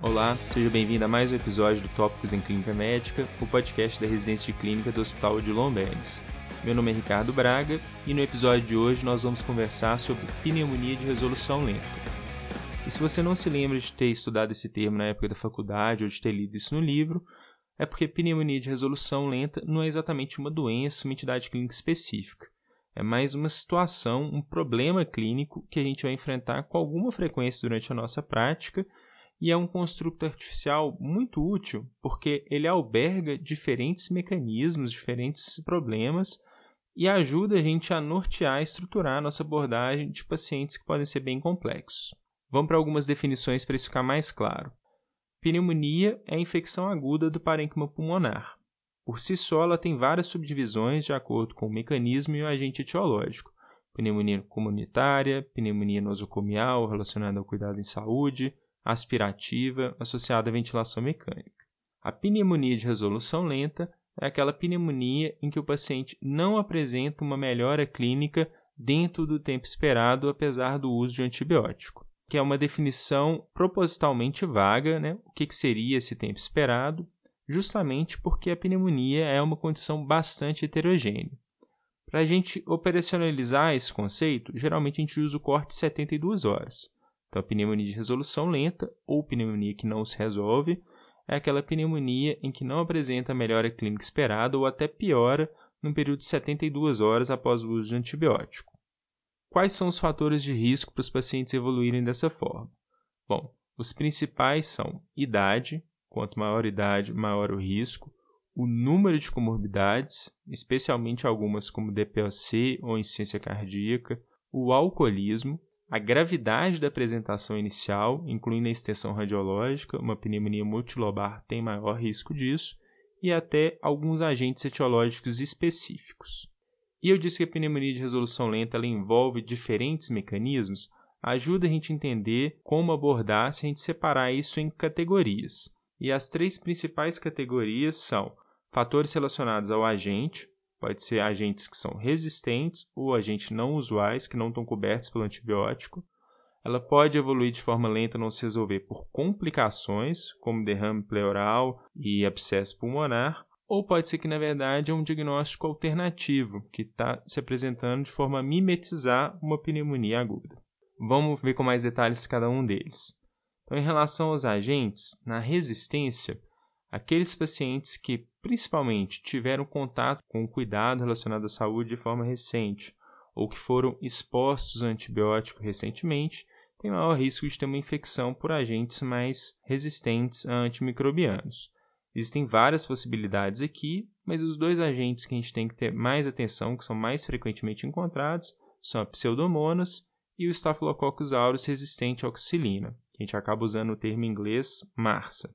Olá, seja bem-vindo a mais um episódio do Tópicos em Clínica Médica, o podcast da residência de clínica do Hospital de Lombardes. Meu nome é Ricardo Braga e no episódio de hoje nós vamos conversar sobre pneumonia de resolução lenta. E se você não se lembra de ter estudado esse termo na época da faculdade ou de ter lido isso no livro, é porque pneumonia de resolução lenta não é exatamente uma doença, uma entidade clínica específica. É mais uma situação, um problema clínico que a gente vai enfrentar com alguma frequência durante a nossa prática e é um construto artificial muito útil porque ele alberga diferentes mecanismos, diferentes problemas e ajuda a gente a nortear e estruturar a nossa abordagem de pacientes que podem ser bem complexos. Vamos para algumas definições para isso ficar mais claro. Pneumonia é a infecção aguda do parênquima pulmonar. Por si só, ela tem várias subdivisões de acordo com o mecanismo e o agente etiológico. Pneumonia comunitária, pneumonia nosocomial relacionada ao cuidado em saúde, aspirativa associada à ventilação mecânica. A pneumonia de resolução lenta é aquela pneumonia em que o paciente não apresenta uma melhora clínica dentro do tempo esperado, apesar do uso de antibiótico, que é uma definição propositalmente vaga, né? O que, que seria esse tempo esperado? Justamente porque a pneumonia é uma condição bastante heterogênea. Para a gente operacionalizar esse conceito, geralmente a gente usa o corte de 72 horas. Então, a pneumonia de resolução lenta ou pneumonia que não se resolve é aquela pneumonia em que não apresenta a melhora clínica esperada ou até piora num período de 72 horas após o uso de antibiótico. Quais são os fatores de risco para os pacientes evoluírem dessa forma? Bom, os principais são idade, quanto maior a idade, maior o risco, o número de comorbidades, especialmente algumas como DPOC ou insuficiência cardíaca, o alcoolismo, a gravidade da apresentação inicial, incluindo a extensão radiológica, uma pneumonia multilobar tem maior risco disso, e até alguns agentes etiológicos específicos. E eu disse que a pneumonia de resolução lenta ela envolve diferentes mecanismos, ajuda a gente a entender como abordar se a gente separar isso em categorias. E as três principais categorias são fatores relacionados ao agente, Pode ser agentes que são resistentes ou agentes não usuais que não estão cobertos pelo antibiótico. Ela pode evoluir de forma lenta não se resolver por complicações, como derrame pleural e abscesso pulmonar, ou pode ser que, na verdade, é um diagnóstico alternativo, que está se apresentando de forma a mimetizar uma pneumonia aguda. Vamos ver com mais detalhes cada um deles. Então, em relação aos agentes, na resistência, aqueles pacientes que principalmente tiveram contato com o cuidado relacionado à saúde de forma recente ou que foram expostos a antibiótico recentemente têm maior risco de ter uma infecção por agentes mais resistentes a antimicrobianos. Existem várias possibilidades aqui, mas os dois agentes que a gente tem que ter mais atenção, que são mais frequentemente encontrados, são a pseudomonas e o Staphylococcus aureus resistente à oxilina, que a gente acaba usando o termo em inglês MARSA.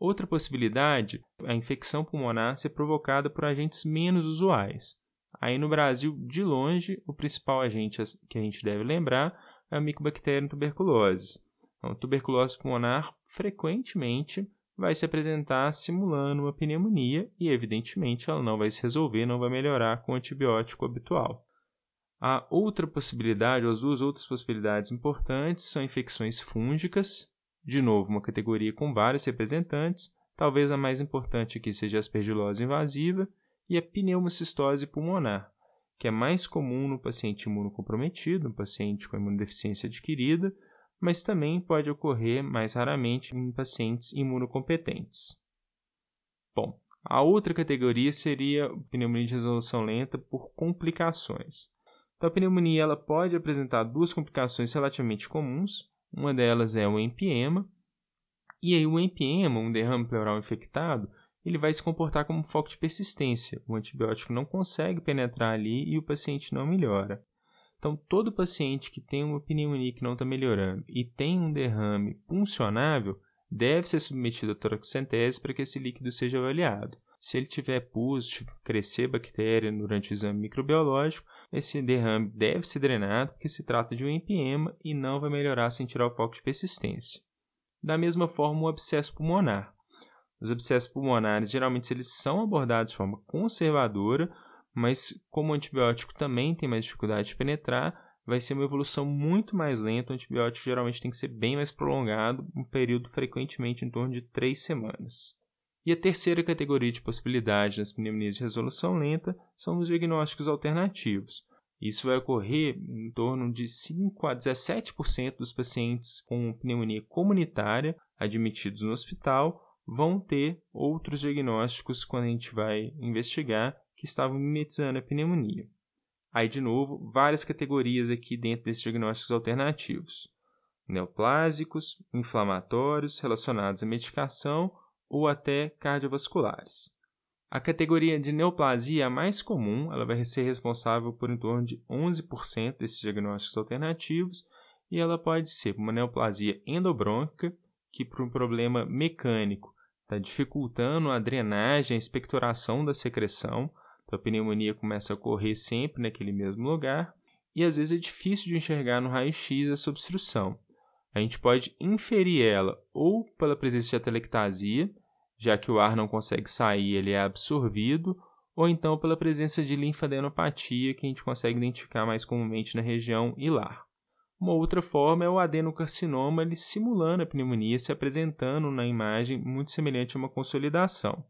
Outra possibilidade a infecção pulmonar ser provocada por agentes menos usuais. Aí no Brasil, de longe, o principal agente que a gente deve lembrar é a Mycobacterium tuberculose. Então, tuberculose pulmonar frequentemente vai se apresentar simulando uma pneumonia e, evidentemente, ela não vai se resolver, não vai melhorar com o antibiótico habitual. A outra possibilidade, ou as duas outras possibilidades importantes, são infecções fúngicas, de novo, uma categoria com vários representantes, talvez a mais importante aqui seja a aspergilose invasiva e a pneumocistose pulmonar, que é mais comum no paciente imunocomprometido, no paciente com imunodeficiência adquirida, mas também pode ocorrer mais raramente em pacientes imunocompetentes. Bom, a outra categoria seria a pneumonia de resolução lenta por complicações. Então, a pneumonia ela pode apresentar duas complicações relativamente comuns, uma delas é o empiema. E aí o empiema, um derrame pleural infectado, ele vai se comportar como um foco de persistência. O antibiótico não consegue penetrar ali e o paciente não melhora. Então, todo paciente que tem uma pneumonia que não está melhorando e tem um derrame puncionável deve ser submetido a toraxentese para que esse líquido seja avaliado. Se ele tiver pus, crescer bactéria durante o exame microbiológico, esse derrame deve ser drenado porque se trata de um empiema e não vai melhorar sem tirar o foco de persistência. Da mesma forma, o abscesso pulmonar. Os abscessos pulmonares, geralmente, eles são abordados de forma conservadora, mas como o antibiótico também tem mais dificuldade de penetrar, vai ser uma evolução muito mais lenta, o antibiótico geralmente tem que ser bem mais prolongado, um período frequentemente em torno de três semanas. E a terceira categoria de possibilidade nas pneumonias de resolução lenta são os diagnósticos alternativos. Isso vai ocorrer em torno de 5 a 17% dos pacientes com pneumonia comunitária admitidos no hospital vão ter outros diagnósticos quando a gente vai investigar que estavam mimetizando a pneumonia. Aí, de novo, várias categorias aqui dentro desses diagnósticos alternativos: neoplásicos, inflamatórios, relacionados à medicação ou até cardiovasculares. A categoria de neoplasia é a mais comum, ela vai ser responsável por em torno de 11% desses diagnósticos alternativos e ela pode ser uma neoplasia endobrônquica, que por um problema mecânico está dificultando a drenagem, a expectoração da secreção, então a pneumonia começa a ocorrer sempre naquele mesmo lugar e às vezes é difícil de enxergar no raio-x essa obstrução. A gente pode inferir ela ou pela presença de atelectasia, já que o ar não consegue sair, ele é absorvido, ou então pela presença de linfadenopatia, que a gente consegue identificar mais comumente na região hilar. Uma outra forma é o adenocarcinoma ele simulando a pneumonia, se apresentando na imagem muito semelhante a uma consolidação.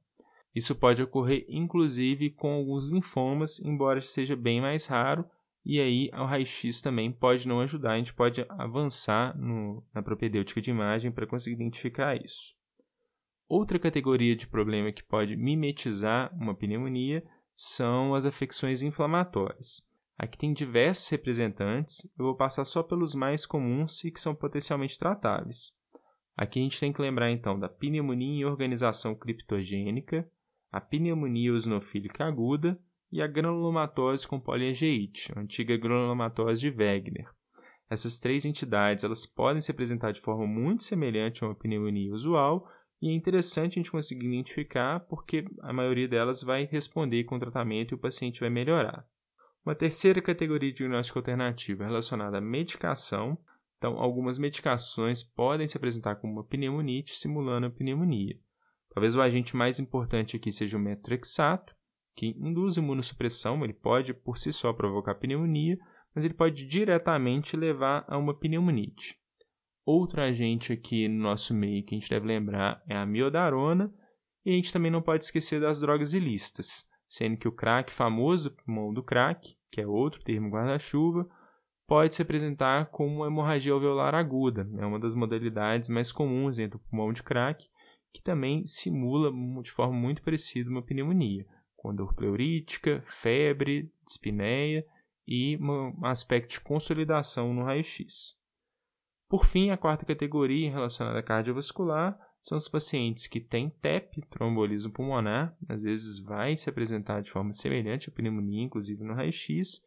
Isso pode ocorrer inclusive com alguns linfomas, embora seja bem mais raro, e aí o raio-x também pode não ajudar, a gente pode avançar no, na propedêutica de imagem para conseguir identificar isso. Outra categoria de problema que pode mimetizar uma pneumonia são as afecções inflamatórias. Aqui tem diversos representantes, eu vou passar só pelos mais comuns e que são potencialmente tratáveis. Aqui a gente tem que lembrar então da pneumonia em organização criptogênica, a pneumonia eosinofílica aguda e a granulomatose com poliangeite, a antiga granulomatose de Wegener. Essas três entidades elas podem se apresentar de forma muito semelhante a uma pneumonia usual e é interessante a gente conseguir identificar porque a maioria delas vai responder com o tratamento e o paciente vai melhorar. Uma terceira categoria de diagnóstico alternativo é relacionada à medicação. Então, algumas medicações podem se apresentar como uma pneumonite simulando a pneumonia. Talvez o agente mais importante aqui seja o metrexato, que induz imunossupressão, ele pode por si só provocar pneumonia, mas ele pode diretamente levar a uma pneumonite. Outro agente aqui no nosso meio que a gente deve lembrar é a miodarona, e a gente também não pode esquecer das drogas ilícitas, sendo que o crack famoso pulmão do crack, que é outro termo guarda-chuva, pode se apresentar como uma hemorragia alveolar aguda, é uma das modalidades mais comuns dentro do pulmão de crack, que também simula de forma muito parecida uma pneumonia, com dor pleurítica, febre, dispneia e um aspecto de consolidação no raio-x. Por fim, a quarta categoria relacionada à cardiovascular são os pacientes que têm TEP, trombolismo pulmonar, às vezes vai se apresentar de forma semelhante à pneumonia, inclusive no raio-x,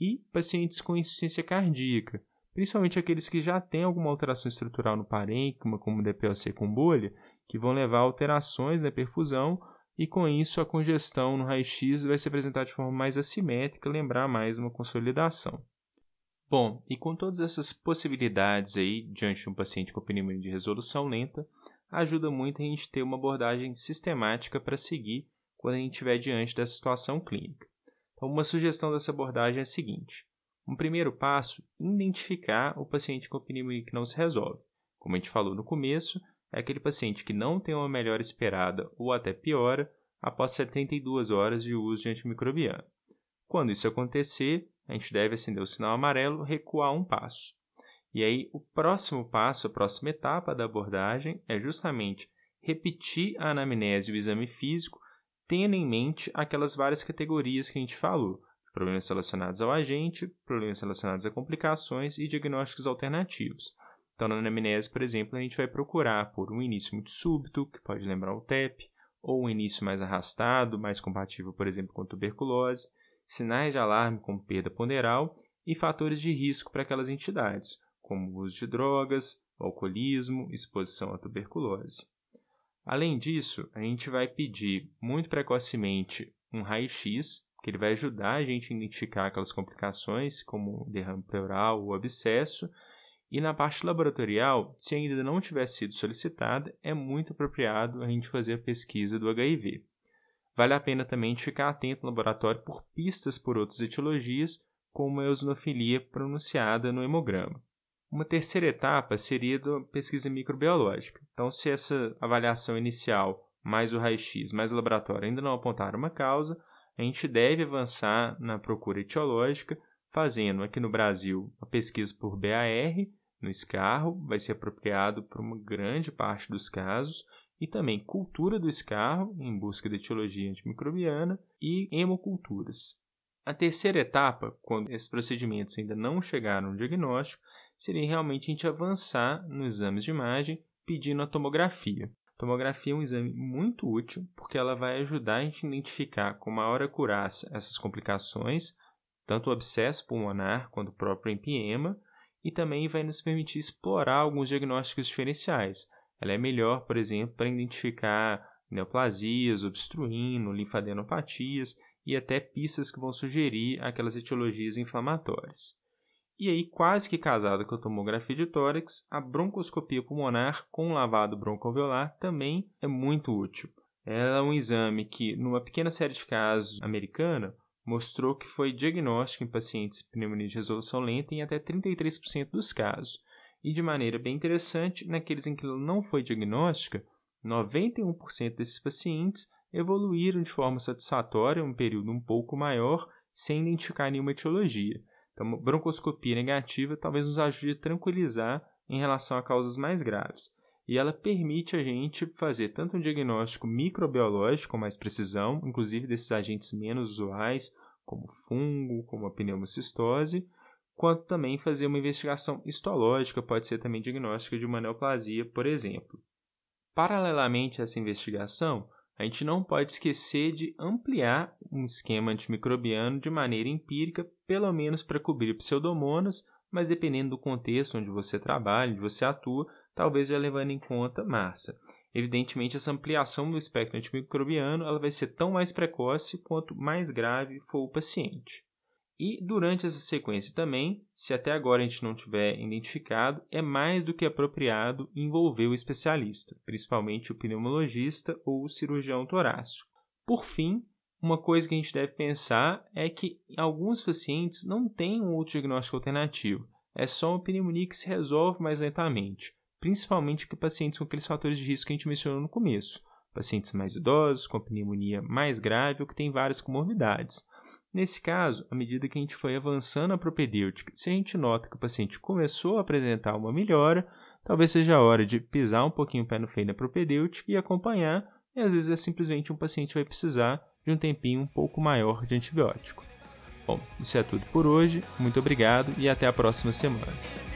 e pacientes com insuficiência cardíaca, principalmente aqueles que já têm alguma alteração estrutural no parênquima, como DPOC com bolha, que vão levar a alterações na perfusão e com isso a congestão no raio-x vai se apresentar de forma mais assimétrica, lembrar mais uma consolidação. Bom, e com todas essas possibilidades aí diante de um paciente com pneumonia de resolução lenta, ajuda muito a gente ter uma abordagem sistemática para seguir quando a gente estiver diante dessa situação clínica. Então, uma sugestão dessa abordagem é a seguinte: um primeiro passo, identificar o paciente com pneumonia que não se resolve. Como a gente falou no começo, é aquele paciente que não tem uma melhora esperada ou até piora após 72 horas de uso de antimicrobiano. Quando isso acontecer, a gente deve acender o sinal amarelo, recuar um passo. E aí, o próximo passo, a próxima etapa da abordagem é justamente repetir a anamnese e o exame físico, tendo em mente aquelas várias categorias que a gente falou: problemas relacionados ao agente, problemas relacionados a complicações e diagnósticos alternativos. Então, na anamnese, por exemplo, a gente vai procurar por um início muito súbito, que pode lembrar o TEP, ou um início mais arrastado, mais compatível, por exemplo, com tuberculose, sinais de alarme como perda ponderal e fatores de risco para aquelas entidades, como o uso de drogas, alcoolismo, exposição à tuberculose. Além disso, a gente vai pedir muito precocemente um raio-x, que ele vai ajudar a gente a identificar aquelas complicações, como derrame pleural ou abscesso, e na parte laboratorial, se ainda não tiver sido solicitada, é muito apropriado a gente fazer a pesquisa do HIV. Vale a pena também ficar atento no laboratório por pistas por outras etiologias, com uma eosinofilia pronunciada no hemograma. Uma terceira etapa seria da pesquisa microbiológica. Então, se essa avaliação inicial, mais o raio-x, mais o laboratório ainda não apontaram uma causa, a gente deve avançar na procura etiológica, fazendo aqui no Brasil a pesquisa por BAR, no escarro, vai ser apropriado para uma grande parte dos casos, e também cultura do escarro, em busca de etiologia antimicrobiana, e hemoculturas. A terceira etapa, quando esses procedimentos ainda não chegaram ao diagnóstico, seria realmente a gente avançar nos exames de imagem pedindo a tomografia. A tomografia é um exame muito útil porque ela vai ajudar a gente a identificar com maior acurácia essas complicações, tanto o abscesso pulmonar quanto o próprio empiema, e também vai nos permitir explorar alguns diagnósticos diferenciais. Ela é melhor, por exemplo, para identificar neoplasias, obstruindo, linfadenopatias e até pistas que vão sugerir aquelas etiologias inflamatórias. E aí, quase que casada com a tomografia de tórax, a broncoscopia pulmonar com lavado broncoalveolar também é muito útil. Ela é um exame que, numa pequena série de casos americana, mostrou que foi diagnóstico em pacientes pneumonia de resolução lenta em até 33% dos casos. E de maneira bem interessante, naqueles em que ela não foi diagnóstica, 91% desses pacientes evoluíram de forma satisfatória um período um pouco maior, sem identificar nenhuma etiologia. Então, broncoscopia negativa talvez nos ajude a tranquilizar em relação a causas mais graves. E ela permite a gente fazer tanto um diagnóstico microbiológico com mais precisão, inclusive desses agentes menos usuais, como fungo, como a pneumocistose, quanto também fazer uma investigação histológica, pode ser também diagnóstica de uma neoplasia, por exemplo. Paralelamente a essa investigação, a gente não pode esquecer de ampliar um esquema antimicrobiano de maneira empírica, pelo menos para cobrir pseudomonas, mas dependendo do contexto onde você trabalha, onde você atua, talvez já levando em conta massa. Evidentemente, essa ampliação do espectro antimicrobiano ela vai ser tão mais precoce quanto mais grave for o paciente. E durante essa sequência também, se até agora a gente não tiver identificado, é mais do que apropriado envolver o especialista, principalmente o pneumologista ou o cirurgião torácico. Por fim, uma coisa que a gente deve pensar é que alguns pacientes não têm um outro diagnóstico alternativo. É só uma pneumonia que se resolve mais lentamente, principalmente para pacientes com aqueles fatores de risco que a gente mencionou no começo. Pacientes mais idosos, com pneumonia mais grave ou que têm várias comorbidades. Nesse caso, à medida que a gente foi avançando a propedêutica, se a gente nota que o paciente começou a apresentar uma melhora, talvez seja a hora de pisar um pouquinho o pé no freio da propedêutica e acompanhar, e às vezes é simplesmente um paciente vai precisar de um tempinho um pouco maior de antibiótico. Bom, isso é tudo por hoje, muito obrigado e até a próxima semana.